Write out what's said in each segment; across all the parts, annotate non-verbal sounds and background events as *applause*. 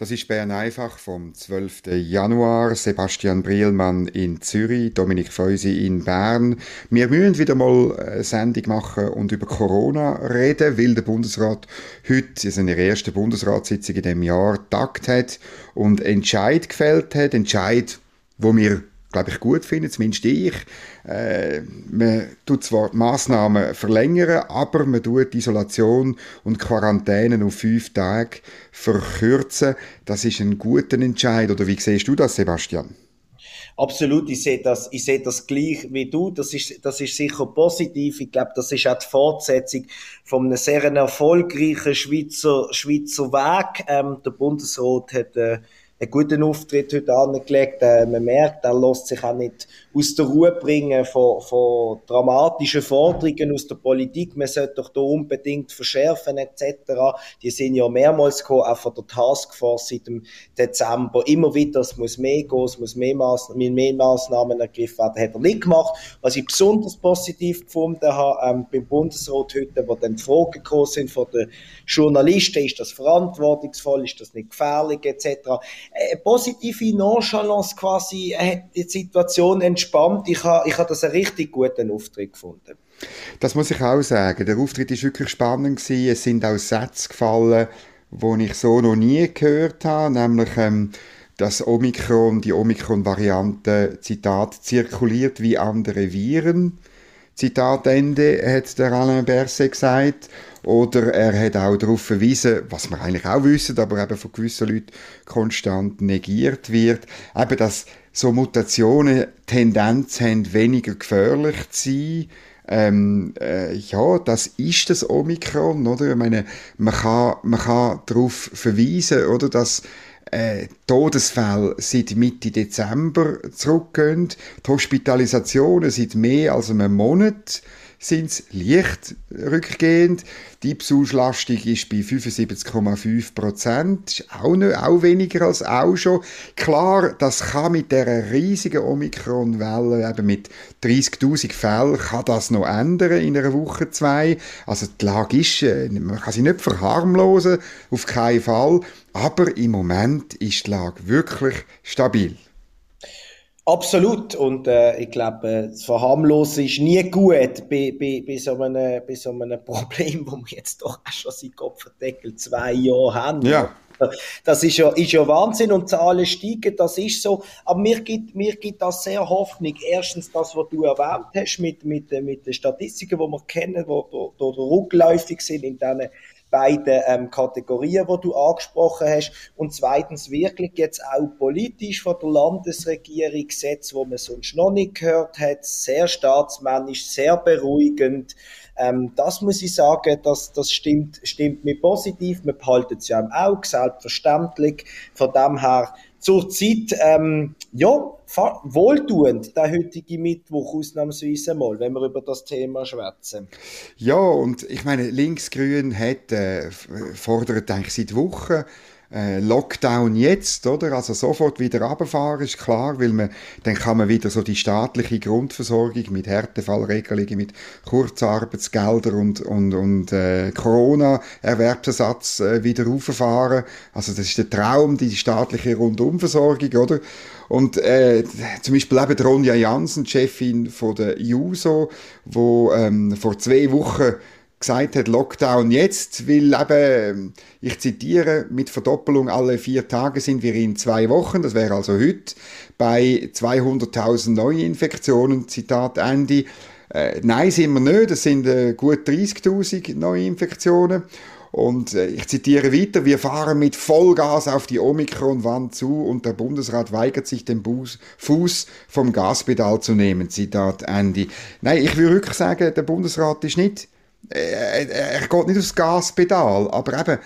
Das ist Bern einfach vom 12. Januar. Sebastian Brielmann in Zürich, Dominik Feusi in Bern. Wir müssen wieder mal eine Sendung machen und über Corona reden, weil der Bundesrat heute in seiner ersten Bundesratssitzung in diesem Jahr tagt hat und Entscheid gefällt hat. Entscheid, wo wir glaube ich, gut finden, zumindest ich. Äh, man tut zwar die Massnahmen verlängern, aber man tut Isolation und Quarantäne auf fünf Tage verkürzen. Das ist ein guter Entscheid. Oder wie siehst du das, Sebastian? Absolut, ich sehe das, ich sehe das gleich wie du. Das ist, das ist sicher positiv. Ich glaube, das ist auch die Fortsetzung von einem sehr erfolgreichen Schweizer, Schweizer Weg. Ähm, der Bundesrat hat, äh, einen guten Auftritt heute angelegt. Äh, man merkt, er lässt sich auch nicht aus der Ruhe bringen von, von dramatischen Forderungen aus der Politik. Man sollte doch da unbedingt verschärfen etc. Die sind ja mehrmals gekommen, auch von der Taskforce seit dem Dezember. Immer wieder, es muss mehr gehen, es muss mehr, Maß, mehr Maßnahmen ergriffen werden. Hat er nicht gemacht. Was ich besonders positiv gefunden habe ähm, beim Bundesrat heute, wo dann die Fragen gekommen sind von den Journalisten, ist das verantwortungsvoll, ist das nicht gefährlich etc positive Nonchalance quasi hat die Situation entspannt. Ich habe ich ha das einen richtig guten Auftritt gefunden. Das muss ich auch sagen. Der Auftritt ist wirklich spannend gewesen. Es sind auch Sätze gefallen, die ich so noch nie gehört habe, nämlich ähm, dass Omikron, die Omikron-Variante, Zitat, zirkuliert wie andere Viren. Zitat Ende, hat der Alain Berset gesagt. Oder er hat auch darauf verwiesen, was wir eigentlich auch wissen, aber eben von gewissen Leuten konstant negiert wird, eben, dass so Mutationen Tendenz haben, weniger gefährlich zu sein. Ähm, äh, ja, das ist das Omikron, oder? Ich meine, man kann, man kann darauf verweisen, oder, dass äh, Todesfälle seit Mitte Dezember zurückgehen. Die Hospitalisationen seit mehr als einem Monat sind leicht rückgehend. Die Besuchslastung ist bei 75,5 Prozent, ist auch, nicht, auch weniger als auch schon. Klar, das kann mit der riesigen Omikron-Welle, eben mit 30.000 Fällen, kann das noch ändern in einer Woche, zwei. Also die Lage ist, äh, man kann sie nicht verharmlosen, auf keinen Fall. Aber im Moment ist die Lage wirklich stabil. Absolut. Und äh, ich glaube, äh, das Verharmlosen ist nie gut bei, bei, bei, so einem, bei so einem *laughs* Problem, wo wir jetzt doch auch schon seit Kopfverdeckel zwei Jahre haben. Ja. Das ist ja, ist ja Wahnsinn und Zahlen steigen, das ist so. Aber mir gibt, mir gibt das sehr Hoffnung. Erstens das, was du erwähnt hast mit, mit, mit den Statistiken, die wir kennen, die, die, die rückläufig sind in diesen beiden ähm, Kategorien, die du angesprochen hast. Und zweitens wirklich jetzt auch politisch von der Landesregierung Gesetze, wo man sonst noch nicht gehört hat, sehr staatsmännisch, sehr beruhigend. Ähm, das muss ich sagen, das, das stimmt, stimmt mir positiv. Man behalten es ja im Auge, selbstverständlich. Von dem her, zur Zeit, ähm, ja, wohltuend, der heutige Mittwoch ausnahmsweise mal, wenn wir über das Thema schwätzen. Ja, und ich meine, Linksgrün hat, äh, fordert eigentlich seit Wochen äh, Lockdown jetzt, oder? Also sofort wieder runterfahren, ist klar, weil man, dann kann man wieder so die staatliche Grundversorgung mit Härtefallregelungen, mit Kurzarbeitsgeldern und, und, und äh, Corona-Erwerbsersatz äh, wieder rauffahren. Also das ist der Traum, die staatliche Rundumversorgung, oder? Und äh, zum Beispiel eben Ronja Jansen, Chefin von der JUSO, wo ähm, vor zwei Wochen gesagt hat, Lockdown jetzt, weil eben, ich zitiere, mit Verdoppelung alle vier Tage sind wir in zwei Wochen, das wäre also heute, bei 200.000 Neuinfektionen, Zitat Andy. Äh, nein, sind wir nicht, das sind äh, gut 30.000 Neuinfektionen. Und äh, ich zitiere weiter, wir fahren mit Vollgas auf die Omikron-Wand zu und der Bundesrat weigert sich, den Bus Fuß vom Gaspedal zu nehmen. Zitat Andy. Nein, ich will wirklich sagen, der Bundesrat ist nicht er, er geht nicht aufs Gaspedal, aber eben,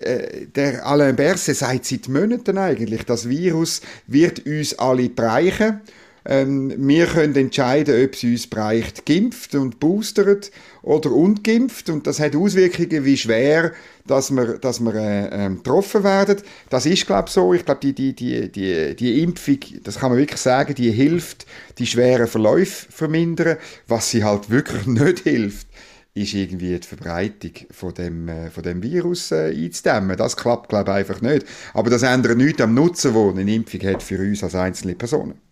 äh, der Alain Berset sagt seit Monaten eigentlich, das Virus wird uns alle bereichen. Ähm, wir können entscheiden, ob es uns bereicht, geimpft und boostert oder ungeimpft. Und das hat Auswirkungen, wie schwer dass wir, dass wir äh, äh, getroffen werden. Das ist, glaube ich, so. Ich glaube, die, die, die, die, die Impfung, das kann man wirklich sagen, die hilft, die schweren Verläufe vermindern. Was sie halt wirklich *laughs* nicht hilft, ist irgendwie die Verbreitung von dem, äh, von dem Virus äh, einzudämmen. Das klappt, glaube ich, einfach nicht. Aber das ändert nichts am Nutzen, den eine Impfung hat für uns als einzelne Personen.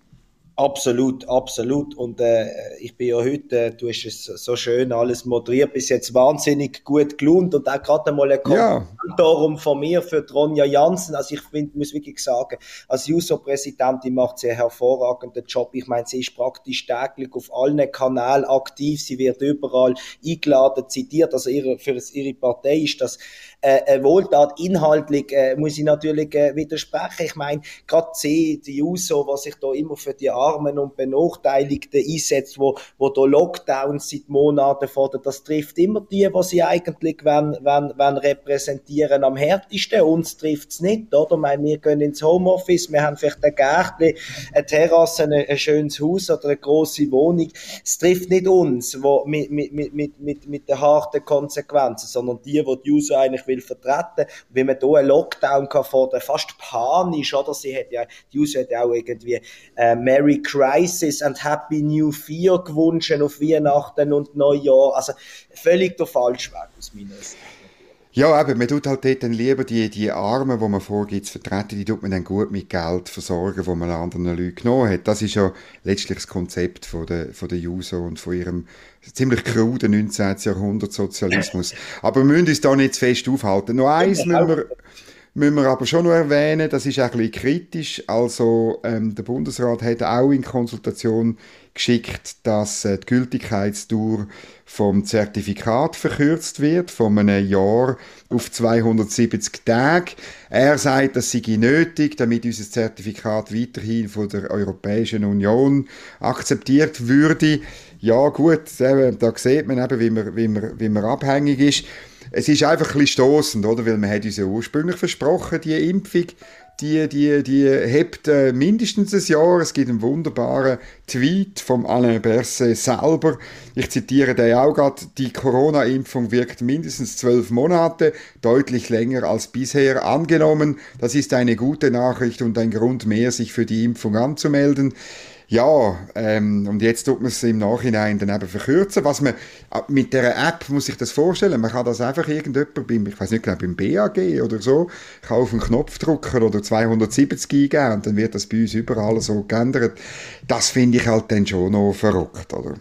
Absolut, absolut. Und äh, ich bin ja heute, äh, du hast es so schön alles moderiert, bis jetzt wahnsinnig gut gelohnt und auch gerade mal ein Kommentar ja. von mir für Ronja Jansen. Also ich find, muss wirklich sagen, als JUSO-Präsidentin macht sie einen hervorragenden Job. Ich meine, sie ist praktisch täglich auf allen Kanälen aktiv, sie wird überall eingeladen, zitiert. Also ihre, für ihre Partei ist das äh, äh, Wohltat. Inhaltlich äh, muss ich natürlich äh, widersprechen. Ich meine, gerade sie, die JUSO, was sich da immer für die Armen und Benachteiligten einsetzt, wo, wo da Lockdowns seit Monaten fordern, das trifft immer die, was sie eigentlich wollen, wollen, wollen repräsentieren am härtesten. Uns trifft es nicht, oder? Ich meine, wir gehen ins Homeoffice, wir haben vielleicht ein Gärtchen, eine Terrasse, ein, ein schönes Haus oder eine große Wohnung. Es trifft nicht uns, wo, mit, mit, mit, mit, mit, den harten Konsequenzen, sondern die, die die User eigentlich will vertreten. Wie man hier einen Lockdown kann fordern, fast panisch, oder? Sie hat ja, die User hat ja auch irgendwie äh, Merry Crisis and Happy New Year gewünscht auf Weihnachten und Neujahr. Also völlig der falsche Weg aus meiner Sicht. Ja, aber man tut halt dort dann lieber die, die Armen, die man vorgibt, zu vertreten, die tut man dann gut mit Geld versorgen, wo man anderen Leuten genommen hat. Das ist ja letztlich das Konzept von der, von der Juso und von ihrem ziemlich kruden 19. Jahrhundert Sozialismus. Aber wir müssen uns da nicht zu fest aufhalten. Noch eins müssen wir, müssen wir aber schon noch erwähnen, das ist ein bisschen kritisch. Also, ähm, der Bundesrat hat auch in Konsultation geschickt, dass äh, die Gültigkeitsdauer vom Zertifikat verkürzt wird, von einem Jahr auf 270 Tage. Er sagt, das sei nötig, damit unser Zertifikat weiterhin von der Europäischen Union akzeptiert würde. Ja gut, da sieht man eben, wie man, wie man, wie man abhängig ist. Es ist einfach ein bisschen stossend, oder? Weil man hat uns ja ursprünglich versprochen, die Impfung, die, die, die hebt äh, mindestens ein Jahr. Es gibt einen wunderbaren Tweet vom Alain Berset selber. Ich zitiere den auch gerade. Die Corona-Impfung wirkt mindestens zwölf Monate, deutlich länger als bisher angenommen. Das ist eine gute Nachricht und ein Grund mehr, sich für die Impfung anzumelden. Ja, ähm, und jetzt tut man es im Nachhinein dann eben verkürzen. Was man, äh, mit der App muss ich das vorstellen, man kann das einfach irgendjemand beim, ich weiß nicht genau, beim BAG oder so, kann auf einen Knopf drücken oder 270 eingeben und dann wird das bei uns überall so geändert. Das finde ich halt dann schon noch verrückt, oder?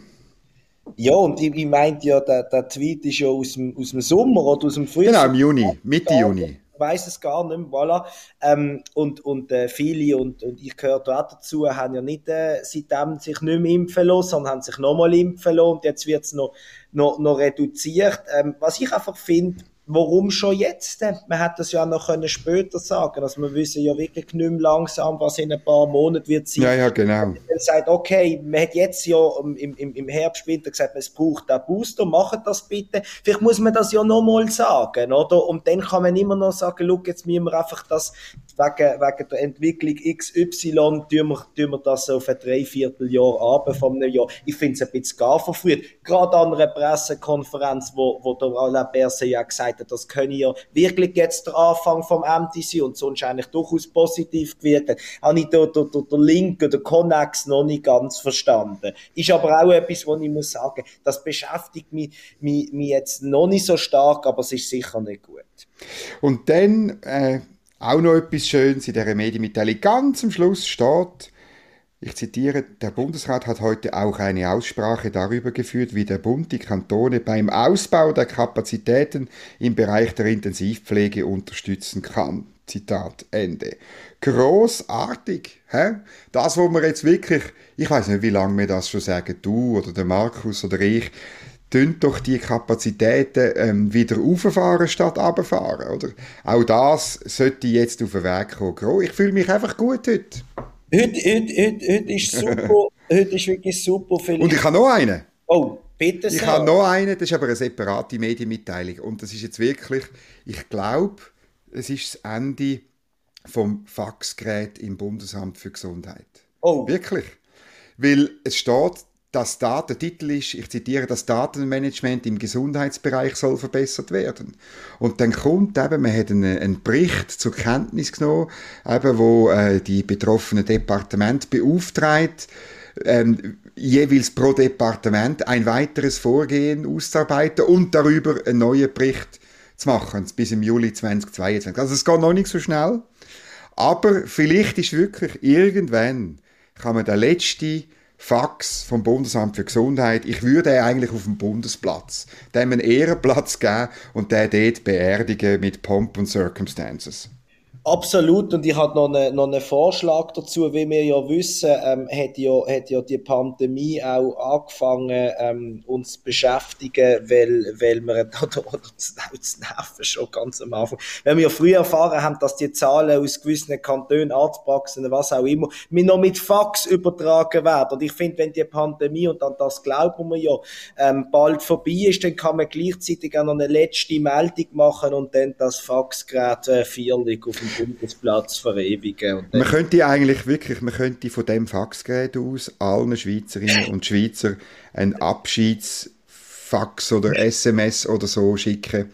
Ja, und ich, ich meinte ja, der, der Tweet ist ja aus dem, aus dem Sommer oder aus dem Frühjahr. Genau, im Juni, Mitte Juni weiß es gar nicht mehr, voilà. Ähm, und und äh, viele, und, und ich gehöre auch dazu, haben ja nicht äh, seitdem sich nicht mehr impfen lassen, sondern haben sich nochmal impfen lassen und jetzt wird es noch, noch, noch reduziert. Ähm, was ich einfach finde, warum schon jetzt? Man hätte das ja noch können später sagen Also wir wissen ja wirklich nicht mehr langsam, was in ein paar Monaten wird sein. Ja, ja, genau. Man sagt, okay, man hat jetzt ja im, im, im Herbst, Winter gesagt, es braucht einen Booster, macht das bitte. Vielleicht muss man das ja nochmal sagen, oder? Und dann kann man immer noch sagen, look, jetzt müssen wir einfach das wegen, wegen der Entwicklung XY tun wir, tun wir das auf ein Dreivierteljahr ab von einem Jahr. Ich finde es ein bisschen gar verfrüht. Gerade an einer Pressekonferenz, wo, wo der Alain Berset ja gesagt hat, das könne ja wirklich jetzt der Anfang vom MTC und sonst eigentlich durchaus positiv gewirkt. Habe ich da, da, der Link oder Connex noch nicht ganz verstanden. Ist aber auch etwas, wo ich muss sagen, das beschäftigt mich, mich, mich jetzt noch nicht so stark, aber es ist sicher nicht gut. Und dann, äh auch noch etwas Schönes in dieser Medienmitteilung. Ganz am Schluss steht, ich zitiere, der Bundesrat hat heute auch eine Aussprache darüber geführt, wie der Bund die Kantone beim Ausbau der Kapazitäten im Bereich der Intensivpflege unterstützen kann. Zitat Ende. Großartig? Das, wo wir jetzt wirklich, ich weiß nicht, wie lange wir das schon sagen, du oder der Markus oder ich, tun doch die Kapazitäten ähm, wieder auffahren statt runterfahren, oder? Auch das sollte jetzt auf den Weg kommen. Ich fühle mich einfach gut heute. Heute, heute, heute, heute ist super, *laughs* heute ist wirklich super. Vielleicht. Und ich habe noch einen. Oh, bitte sehr. Ich habe noch einen, das ist aber eine separate Medienmitteilung. Und das ist jetzt wirklich, ich glaube, es ist das Ende vom Faxgerät im Bundesamt für Gesundheit. Oh. Wirklich. weil es steht, das Datentitel ist, ich zitiere, das Datenmanagement im Gesundheitsbereich soll verbessert werden. Und dann kommt eben, man hat einen, einen Bericht zur Kenntnis genommen, eben, wo äh, die betroffenen Departement beauftragt, ähm, jeweils pro Departement ein weiteres Vorgehen auszuarbeiten und darüber einen neuen Bericht zu machen, bis im Juli 2022. Also es geht noch nicht so schnell, aber vielleicht ist wirklich irgendwann kann man den letzten Fax vom Bundesamt für Gesundheit, ich würde eigentlich auf dem Bundesplatz dem einen Ehrenplatz geben und den dort beerdigen mit Pomp und Circumstances. Absolut, und ich habe noch, eine, noch einen Vorschlag dazu, wie wir ja wissen, ähm, hat, ja, hat ja die Pandemie auch angefangen, ähm, uns zu beschäftigen, weil, weil wir, *laughs* oder, oder das Nerven schon ganz am Anfang, weil wir früher erfahren haben, dass die Zahlen aus gewissen Kantonen, Arztpraxen, was auch immer, mir noch mit Fax übertragen werden. Und ich finde, wenn die Pandemie, und an das glauben wir ja, ähm, bald vorbei ist, dann kann man gleichzeitig auch noch eine letzte Meldung machen und dann das Faxgerät äh, vierlich auf dem Bundesplatz verewigen. man könnte eigentlich wirklich, man könnte von dem Faxgerät aus allen Schweizerinnen und Schweizer ein Abschiedsfax oder SMS oder so schicken.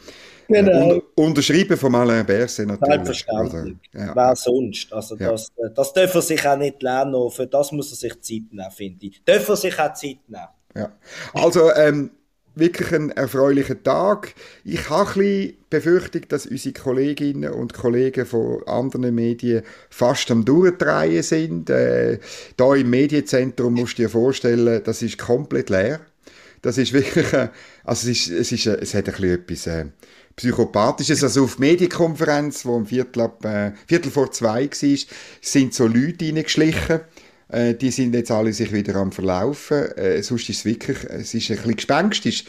Genau. Und, unterschrieben von Alain Berset natürlich. Selbstverständlich. Ja. Wer sonst? Also ja. das, das darf er sich auch nicht lernen. Für das muss er sich Zeit nehmen, finde ich. Darf er sich auch Zeit nehmen. Ja. Also, ähm, wirklich ein erfreulicher Tag. Ich habe ein bisschen dass unsere Kolleginnen und Kollegen von anderen Medien fast am Durchdrehen sind. Äh, da im Medienzentrum musst du dir vorstellen, das ist komplett leer. Das ist wirklich, äh, also es, ist, es, ist, es hat ein etwas äh, Psychopathisches. Also auf Medienkonferenz, wo um Viertel, ab, äh, Viertel vor zwei war, sind so Leute reingeschlichen äh, die sind jetzt alle sich wieder am Verlaufen. Äh, sonst ist es wirklich, es ist ein bisschen gespenstisch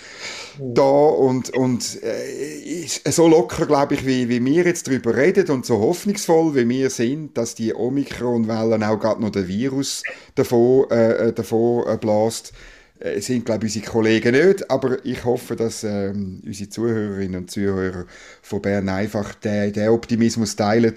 mhm. da und, und äh, so locker, glaube ich, wie, wie wir jetzt darüber reden und so hoffnungsvoll, wie wir sind, dass die Omikron-Wellen auch gerade noch den Virus davon, äh, äh davon äh, blast, äh, sind, glaube ich, unsere Kollegen nicht. Aber ich hoffe, dass ähm, unsere Zuhörerinnen und Zuhörer von Bern einfach den, den Optimismus teilen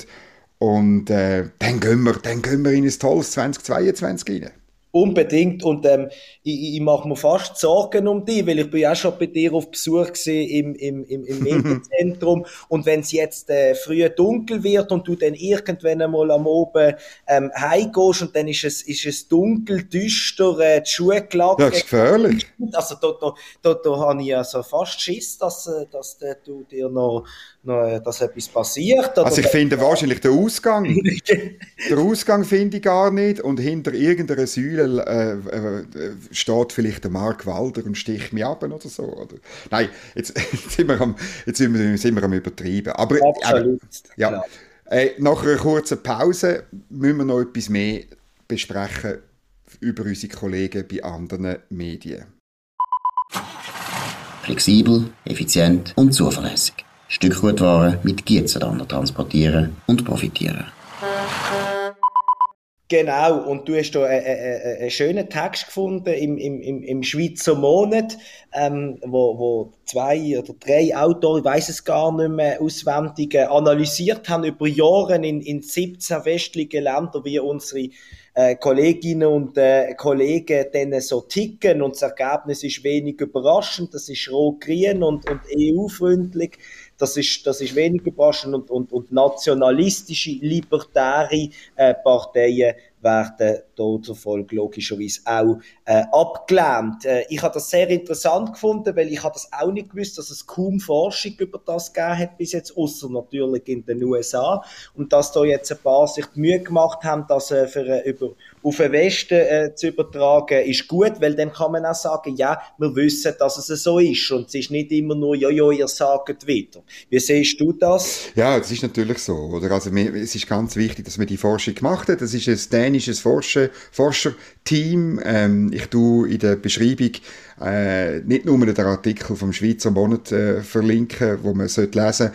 und äh, dann, gehen wir, dann gehen wir in ein tolles 2022 rein. Unbedingt. Und ähm, ich, ich mache mir fast Sorgen um dich, weil ich bin ja schon bei dir auf Besuch im, im, im, im *laughs* Medienzentrum. und wenn es jetzt äh, früh dunkel wird und du dann irgendwann einmal am Oben ähm, heimgehst und dann ist es, ist es dunkel, düster, äh, die Schuhe gelagert. Das ist gefährlich. Also da, da, da, da habe ich also fast Schiss, dass, äh, dass äh, du dir noch noch, äh, dass etwas passiert. also ich finde wahrscheinlich den Ausgang. *laughs* den Ausgang finde ich gar nicht und hinter irgendeiner Säule äh, äh, steht vielleicht der Mark Walder und sticht mich ab oder so. Oder? Nein, jetzt, *laughs* jetzt, sind wir am, jetzt sind wir, sind wir am übertreiben. Aber, Absolut. Äh, ja, äh, nach einer kurzen Pause müssen wir noch etwas mehr besprechen über unsere Kollegen bei anderen Medien. Flexibel, effizient und zuverlässig. Stückgutware mit Gietzenlander transportieren und profitieren. Genau, und du hast da einen, einen, einen schönen Text gefunden im, im, im Schweizer Monat, ähm, wo, wo zwei oder drei Autoren, ich weiß es gar nicht mehr auswendig, äh, analysiert haben über Jahre in, in 17 westlichen Ländern, wie unsere äh, Kolleginnen und äh, Kollegen denen so ticken. Und das Ergebnis ist wenig überraschend, das ist rot-grün und, und EU-freundlich das ist, das ist wenig überraschend und, und, und nationalistische, libertäre äh, Parteien werden demzufolge logischerweise auch äh, abgelehnt. Äh, ich habe das sehr interessant gefunden, weil ich habe das auch nicht gewusst, dass es kaum Forschung über das gegeben hat bis jetzt, außer natürlich in den USA. Und dass da jetzt ein paar sich die Mühe gemacht haben, das äh, für, äh, über, auf den Westen äh, zu übertragen, ist gut, weil dann kann man auch sagen, ja, wir wissen, dass es so ist und es ist nicht immer nur, ja, ja, ihr sagt wieder. Wie siehst du das? Ja, das ist natürlich so, oder? Also, es ist ganz wichtig, dass man die Forschung gemacht hat. Das ist ein dänisches Forscher, Forscherteam. Ähm, ich tue in der Beschreibung äh, nicht nur den Artikel vom Schweizer Monat äh, verlinken, wo man sollte lesen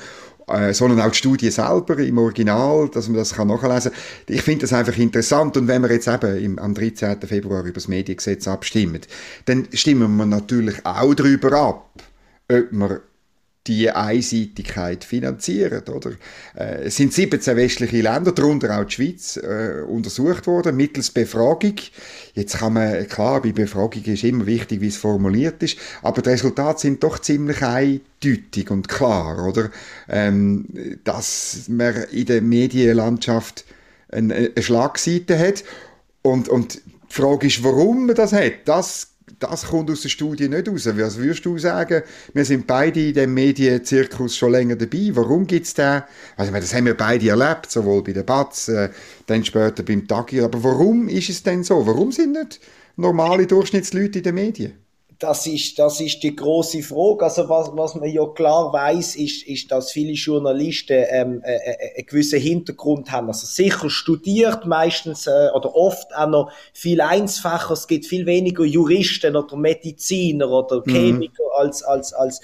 äh, sondern auch die Studie selber im Original, dass man das nachlesen kann. Ich finde das einfach interessant und wenn wir jetzt eben im, am 13. Februar über das Mediengesetz abstimmen, dann stimmen wir natürlich auch darüber ab, ob wir die Einseitigkeit finanzieren, oder? Äh, es sind 17 westliche Länder, darunter auch die Schweiz, äh, untersucht worden, mittels Befragung. Jetzt kann man, klar, bei Befragung ist immer wichtig, wie es formuliert ist, aber die Resultate sind doch ziemlich eindeutig und klar, oder? Ähm, dass man in der Medienlandschaft eine, eine Schlagseite hat und, und die Frage ist, warum man das hat. Das das kommt aus der Studie nicht raus. Was würdest du sagen? Wir sind beide in dem Medienzirkus schon länger dabei. Warum gibt es da? Also, das haben wir beide erlebt, sowohl bei der Batz, äh, dann später beim Tagi. Aber warum ist es denn so? Warum sind nicht normale Durchschnittsleute in den Medien? Das ist, das ist die große Frage. Also was, was man ja klar weiß, ist, ist, dass viele Journalisten ähm, äh, äh, einen gewissen Hintergrund haben. Also sicher studiert meistens äh, oder oft auch noch viel Einsfacher. Es gibt viel weniger Juristen oder Mediziner oder mhm. Chemiker mhm. als als als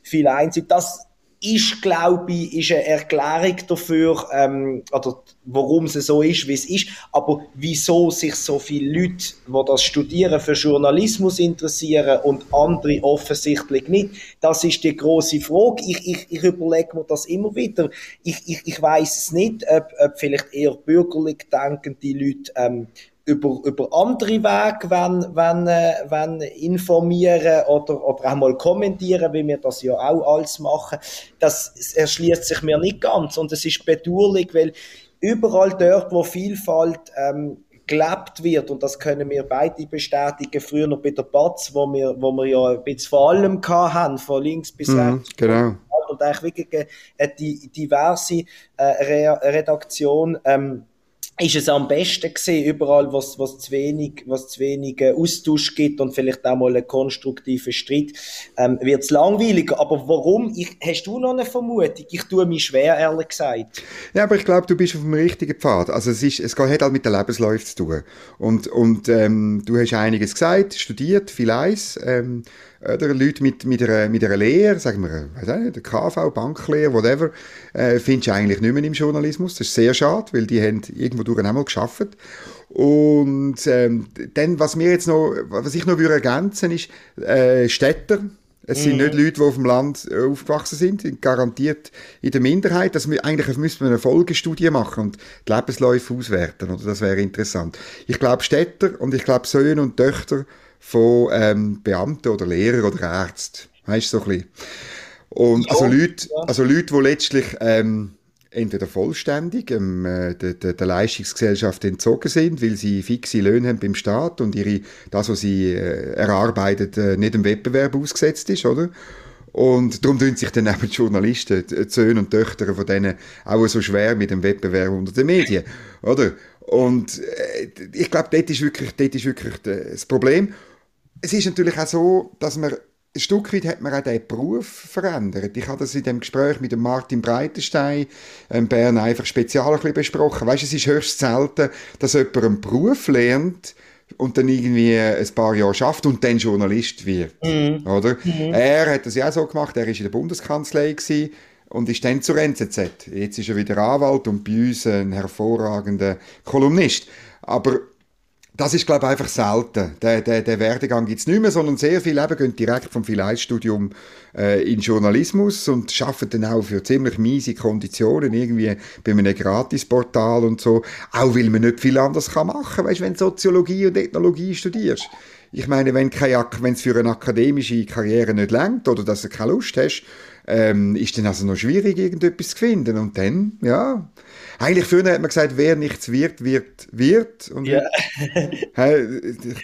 viel Einzig. Das ist, glaube ich, ist eine Erklärung dafür, ähm, oder warum es so ist, wie es ist. Aber wieso sich so viele Leute, die das studieren, für Journalismus interessieren und andere offensichtlich nicht, das ist die große Frage. Ich, ich, ich überlege mir das immer wieder. Ich, ich, ich weiß es nicht, ob, ob vielleicht eher bürgerlich denkende Leute ähm, über, über andere Wege wenn, wenn, äh, wenn informieren oder, oder auch mal kommentieren, wie wir das ja auch alles machen. Das erschließt sich mir nicht ganz und es ist bedauerlich, weil überall dort, wo Vielfalt ähm, gelebt wird, und das können wir beide bestätigen, früher noch bei der Batz, wo wir, wo wir ja ein bisschen vor allem haben, von links bis mhm, rechts. Genau. Und eigentlich wirklich eine diverse äh, Redaktion, ähm, ist es am besten gesehen, überall, was, was zu wenig, was zu wenig äh, Austausch gibt und vielleicht auch mal einen konstruktiven Streit, ähm, wird es langweiliger. Aber warum? Ich, hast du noch eine Vermutung? Ich tue mich schwer, ehrlich gesagt. Ja, aber ich glaube, du bist auf dem richtigen Pfad. Also es ist, es hat halt mit der Lebensläufe zu tun. Und, und ähm, du hast einiges gesagt, studiert, viel eins, ähm, oder Leute mit, mit, einer, mit einer Lehre, sagen wir, weiß nicht, der KV, Banklehre, whatever, äh, findest du eigentlich nicht mehr im Journalismus. Das ist sehr schade, weil die haben irgendwo durch einmal geschafft. Und ähm, dann, was mir jetzt noch, was ich noch würde ergänzen, ist äh, Städter. Es sind mhm. nicht Leute, die auf dem Land äh, aufgewachsen sind, garantiert in der Minderheit. Das, eigentlich müsste man eine Folgestudie machen und die Lebensläufe auswerten, oder? Das wäre interessant. Ich glaube Städter und ich glaube Söhne und Töchter von ähm, Beamten oder Lehrern oder Ärzten. Weißt du, so ein bisschen. Und ja, also Leute, ja. also Leute, die letztlich ähm, entweder vollständig ähm, äh, der, der, der, Leistungsgesellschaft entzogen sind, weil sie fixe Löhne haben beim Staat und ihre, das, was sie äh, erarbeitet, äh, nicht im Wettbewerb ausgesetzt ist, oder? Und darum tun sich dann eben die Journalisten, die Söhne und Töchter von denen auch so schwer mit dem Wettbewerb unter den Medien, oder? Und äh, ich glaube, dort ist wirklich, dort ist wirklich das Problem es ist natürlich auch so, dass man ein Stück weit hat man auch diesen Beruf verändert. Ich habe das in dem Gespräch mit dem Martin Breitenstein in ähm, Bern einfach speziell ein bisschen besprochen. Weißt, es ist höchst selten, dass jemand einen Beruf lernt und dann irgendwie ein paar Jahre schafft und dann Journalist wird. Mhm. Oder? Mhm. Er hat das ja auch so gemacht, er war in der Bundeskanzlei gewesen, und ist dann zur NZZ. Jetzt ist er wieder Anwalt und bei uns ein hervorragender Kolumnist. Aber das ist, glaube ich, einfach selten. Der, der, der Werdegang gibt es nicht mehr, sondern sehr viele eben gehen direkt vom Phileitstudium äh, in Journalismus und arbeiten dann auch für ziemlich miese Konditionen, irgendwie bei einem Gratisportal und so. Auch weil man nicht viel anders kann machen kann, weißt, wenn du Soziologie und Ethnologie studierst. Ich meine, wenn es für eine akademische Karriere nicht längt oder dass du keine Lust hast, ähm, ist dann also noch schwierig, irgendetwas zu finden. Und dann, ja, eigentlich früher hat man gesagt, wer nichts wird, wird, wird. Und ja. *laughs*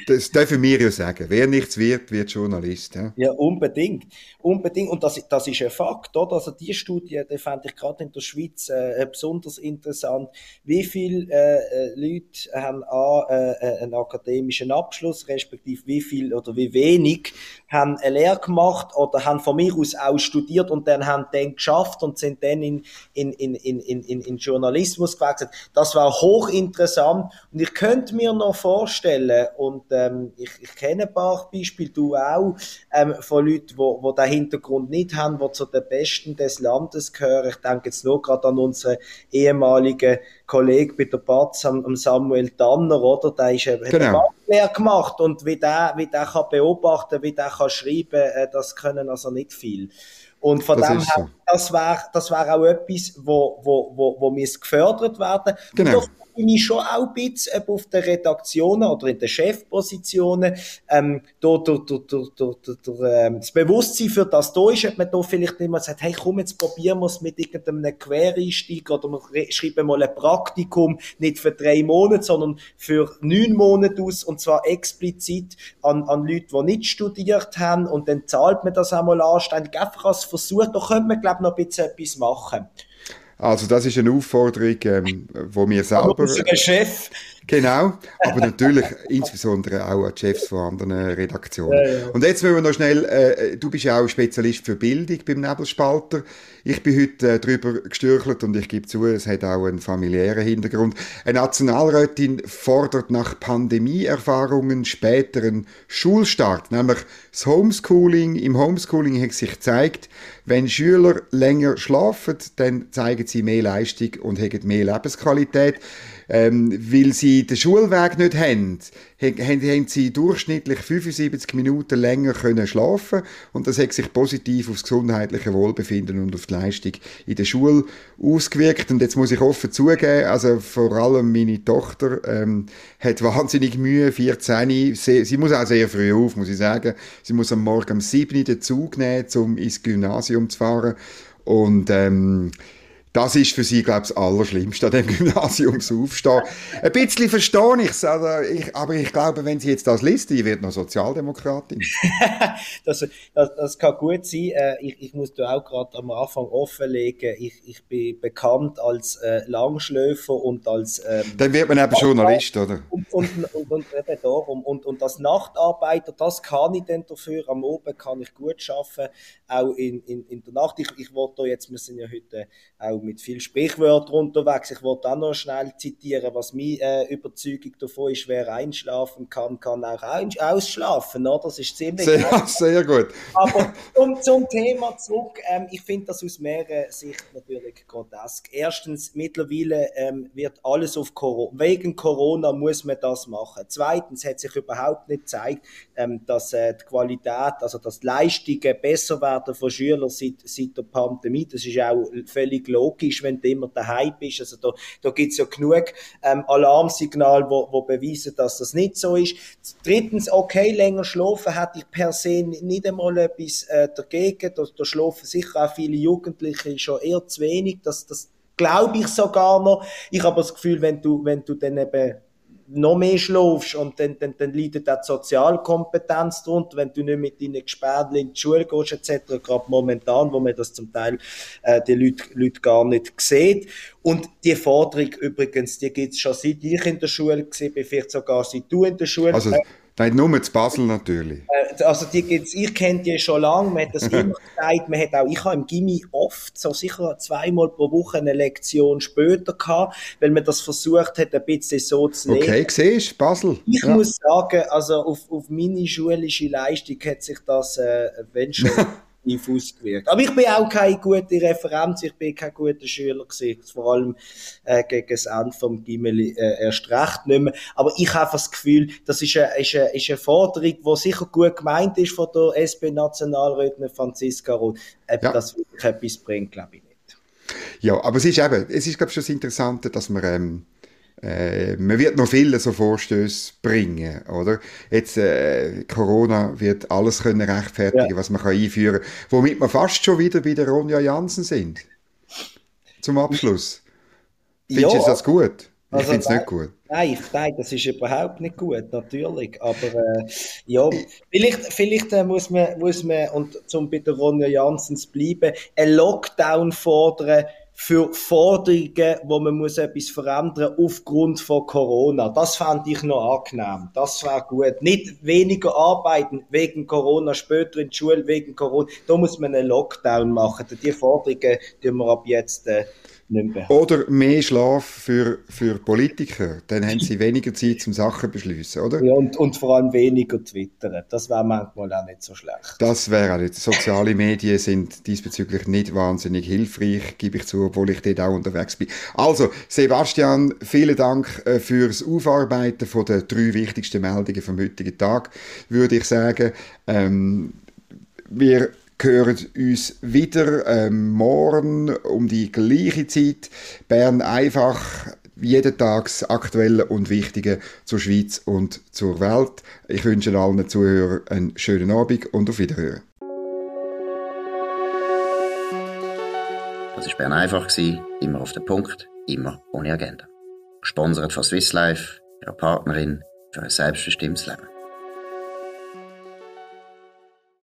das dürfen wir ja sagen. Wer nichts wird, wird Journalist. Ja, ja unbedingt. Unbedingt. Und das, das ist ein Fakt, oder? Also die Studie, die fand ich gerade in der Schweiz äh, besonders interessant. Wie viele äh, äh Leute haben A, äh, äh, einen akademischen Abschluss, respektive wie viel oder wie wenig haben eine Lehre gemacht oder haben von mir aus auch studiert und dann haben dann geschafft und sind dann in, in, in, in, in, in Journalismus gewechselt. Das war hochinteressant und ich könnte mir noch vorstellen, und ähm, ich, ich kenne ein paar Beispiele, du auch, ähm, von Leuten, die wo, wo den Hintergrund nicht haben, die zu den Besten des Landes gehören. Ich denke jetzt nur gerade an unseren ehemaligen Kollege bei der Batz, am, Samuel Tanner, oder? Der ist, genau. Lehre gemacht und wie der, wie der kann beobachten, wie der kann schreiben, äh, das können also nicht viel. Und von das dem her, das wäre das wär auch etwas, wo, wo, wo, wo gefördert werden. Genau bin ich schon auch ein bisschen auf den Redaktionen oder in den Chefpositionen, ähm, da, da, da, da, da, da, da, ähm, das Bewusstsein für das da ist, ob man da vielleicht nicht mal sagt, hey, komm, jetzt probieren wir es mit irgendeinem Quereinstieg oder wir schreiben mal ein Praktikum, nicht für drei Monate, sondern für neun Monate aus und zwar explizit an, an Leute, die nicht studiert haben und dann zahlt man das einmal anständig, einfach als Versuch, da könnte man, glaube ich, noch ein bisschen etwas machen. Also das ist eine Aufforderung, ähm, wo wir selber... Ein Chef Genau, aber natürlich insbesondere auch an die Chefs von anderen Redaktionen. Ja, ja. Und jetzt müssen wir noch schnell, äh, du bist ja auch Spezialist für Bildung beim Nebelspalter. Ich bin heute äh, darüber gestürchelt und ich gebe zu, es hat auch einen familiären Hintergrund. Eine Nationalrätin fordert nach Pandemieerfahrungen späteren Schulstart, nämlich das Homeschooling. Im Homeschooling hat sich gezeigt, wenn Schüler länger schlafen, dann zeigen sie mehr Leistung und haben mehr Lebensqualität ähm, weil sie den Schulweg nicht haben, haben, haben sie durchschnittlich 75 Minuten länger können schlafen und das hat sich positiv aufs gesundheitliche Wohlbefinden und auf die Leistung in der Schule ausgewirkt. Und jetzt muss ich offen zugeben, also vor allem meine Tochter ähm, hat wahnsinnig Mühe, 14, sie, sie muss auch sehr früh auf, muss ich sagen. Sie muss am Morgen um 7 Uhr den Zug nehmen, um ins Gymnasium zu fahren. Und ähm, das ist für sie, glaube ich, das Allerschlimmste an dem *laughs* Gymnasium zu aufstehen. Ein bisschen verstehe ich es, also ich, aber ich glaube, wenn sie jetzt das liest, die wird noch Sozialdemokratin. *laughs* das, das, das, kann gut sein. Äh, ich, ich muss da auch gerade am Anfang offenlegen, ich, ich bin bekannt als äh, Langschläfer und als... Ähm, Dann wird man eben Journalist, oder? Und, und, und, und, eben darum. Und, und als Nachtarbeiter, das kann ich dann dafür. Am Oben kann ich gut arbeiten, auch in, in, in der Nacht. Ich, ich wollte jetzt, wir sind ja heute auch mit viel Sprichwörtern unterwegs. Ich wollte auch noch schnell zitieren, was meine äh, Überzeugung davon ist, wer einschlafen kann, kann auch ausschlafen. Oder? Das ist ziemlich sehr, *laughs* sehr gut. Aber um, zum Thema zurück, ähm, ich finde das aus mehreren Sichten natürlich grotesk. Erstens, mittlerweile ähm, wird alles auf Corona, wegen Corona muss man das machen. Zweitens hat sich überhaupt nicht gezeigt, ähm, dass äh, die Qualität, also dass die Leistungen besser werden von Schülern seit, seit der Pandemie. Das ist auch völlig logisch logisch, wenn du immer daheim bist. Also da, da gibt es ja genug ähm, Alarmsignale, wo, wo beweisen, dass das nicht so ist. Drittens, okay, länger schlafen hätte ich per se nicht einmal etwas äh, dagegen. Da, da schlafen sicher auch viele Jugendliche schon eher zu wenig. Das, das glaube ich sogar noch. Ich habe das Gefühl, wenn du, wenn du dann eben noch mehr schlafst und dann, dann, dann leidet auch die Sozialkompetenz drunter, wenn du nicht mit deinen Gespädchen in die Schule gehst etc., gerade momentan, wo man das zum Teil äh, die Leute, Leute gar nicht sieht. Und die Forderung übrigens, die gibt es schon seit ich in der Schule war, vielleicht sogar seit du in der Schule also, Nein, nur zu Basel natürlich. Äh, also die gibt's, ich kenne die schon lange, man hat das *laughs* immer gesagt, man hat auch, ich habe im Gimmi oft, so sicher zweimal pro Woche eine Lektion später gehabt, weil man das versucht hat, ein bisschen so zu lesen. Okay, siehst Basel. Ich ja. muss sagen, also auf, auf meine schulische Leistung hat sich das, äh, wenn schon, *laughs* positiv ausgewirkt. Aber ich bin auch keine gute Referenz, ich bin kein guter Schüler gewesen, vor allem äh, gegen das Ende vom Gimmeli äh, erst recht nicht mehr. Aber ich habe das Gefühl, das ist eine, ist eine, ist eine Forderung, die sicher gut gemeint ist von der SP-Nationalrätin Franziska Roth. Ob ja. das wirklich etwas bringt, glaube ich nicht. Ja, aber es ist eben, es ist glaube ich schon das Interessante, dass man ähm, äh, man wird noch viele so Vorstöße bringen, oder? Jetzt, äh, Corona wird alles können rechtfertigen, ja. was man kann einführen kann, womit wir fast schon wieder bei der Ronja Jansen sind. Zum Abschluss. Findest du das gut? Ich also, finde es nicht gut. Nein, nein, das ist überhaupt nicht gut, natürlich. Aber äh, ja, vielleicht, vielleicht äh, muss, man, muss man, und zum bei der Ronja Janssen zu bleiben, einen Lockdown fordern, für Forderungen, wo man muss etwas verändern aufgrund von Corona. Das fand ich noch angenehm. Das war gut. Nicht weniger arbeiten wegen Corona, später in die Schule wegen Corona. Da muss man einen Lockdown machen. Die Forderungen, die wir ab jetzt äh, nicht mehr Oder mehr Schlaf für, für Politiker, dann haben sie weniger Zeit zum Sachen beschließen, oder? Ja, und, und vor allem weniger twittern. Das wäre manchmal auch nicht so schlecht. Das wäre auch nicht. Soziale Medien sind diesbezüglich nicht wahnsinnig hilfreich, gebe ich zu, obwohl ich dort auch unterwegs bin. Also, Sebastian, vielen Dank äh, fürs Aufarbeiten von den drei wichtigsten Meldungen vom heutigen Tag, würde ich sagen. Ähm, wir hören uns wieder ähm, morgen um die gleiche Zeit. Bern einfach jeden Tag das Aktuelle und Wichtige zur Schweiz und zur Welt. Ich wünsche allen Zuhörern einen schönen Abend und auf Wiederhören. Das war Bern einfach, immer auf den Punkt, immer ohne Agenda. Gesponsert von Swiss Life, ihrer Partnerin für ein selbstbestimmtes Leben.